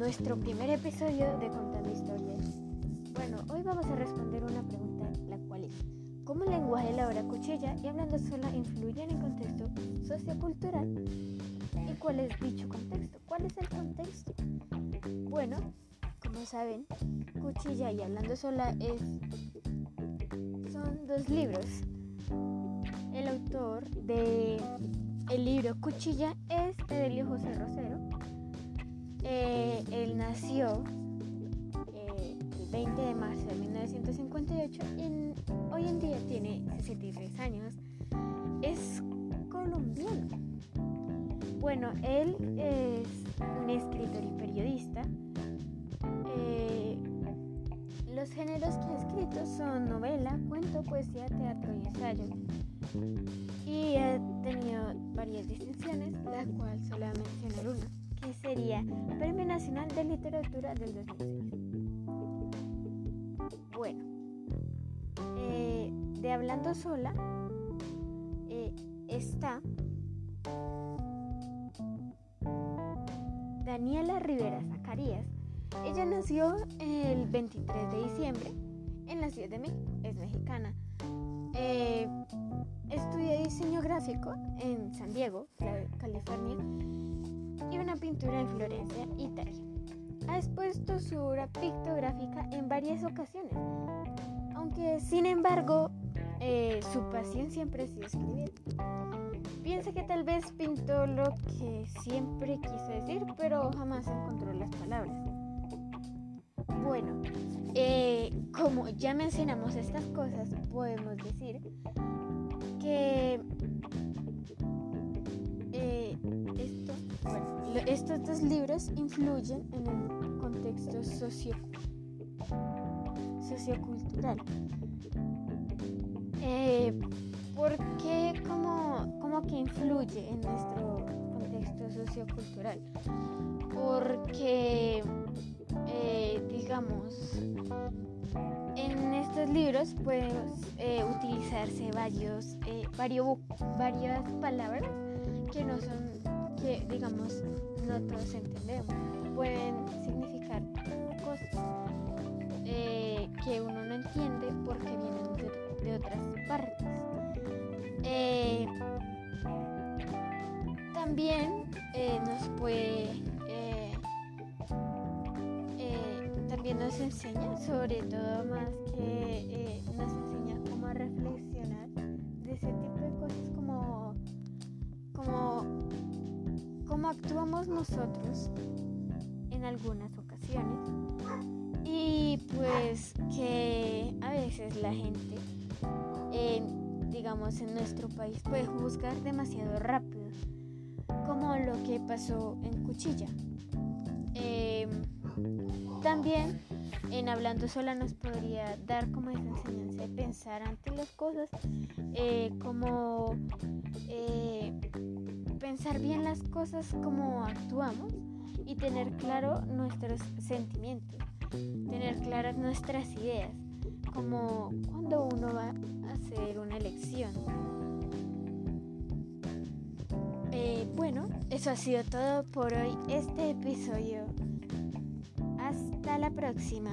nuestro primer episodio de Contando Historias. Bueno, hoy vamos a responder una pregunta, la cual es, ¿cómo el lenguaje de la hora cuchilla y hablando sola influyen en el contexto sociocultural? ¿Y cuál es dicho contexto? ¿Cuál es el contexto? Bueno, como saben, Cuchilla y Hablando sola es son dos libros. El autor de el libro Cuchilla es Edelio José Rosero él nació eh, el 20 de marzo de 1958 y hoy en día tiene 63 años. Es colombiano. Bueno, él es un escritor y periodista. Eh, los géneros que ha escrito son novela, cuento, poesía, teatro y ensayo. Y ha tenido varias distinciones, la cual solo voy a mencionar una que sería Premio Nacional de Literatura del 2006. Bueno, eh, de Hablando Sola eh, está Daniela Rivera Zacarías. Ella nació el 23 de diciembre en la Ciudad de México, es mexicana. Eh, estudió diseño gráfico en San Diego, California una pintura en Florencia, Italia. Ha expuesto su obra pictográfica en varias ocasiones, aunque sin embargo eh, su pasión siempre ha sido escribir. Piensa que tal vez pintó lo que siempre quiso decir, pero jamás encontró las palabras. Bueno, eh, como ya mencionamos estas cosas, podemos decir estos dos libros influyen en el contexto socio, sociocultural. Eh, ¿Por qué como, que influye en nuestro contexto sociocultural? Porque, eh, digamos, en estos libros pueden eh, utilizarse varios, varios, varias palabras que no son que digamos no todos entendemos. Pueden significar cosas eh, que uno no entiende porque vienen de, otras partes. Eh, también eh, nos puede también nos enseña sobre todo más que nos enseña actuamos nosotros en algunas ocasiones y pues que a veces la gente, digamos en nuestro país, puede juzgar demasiado rápido, como lo que pasó en Cuchilla. Em, también en Hablando Sola nos podría dar como esa enseñanza de pensar ante las cosas, eh, como eh, pensar bien las cosas como actuamos y tener claro nuestros sentimientos, tener claras nuestras ideas, como cuando uno va a hacer una elección. Eh, bueno, eso ha sido todo por hoy, este episodio. Hasta la próxima.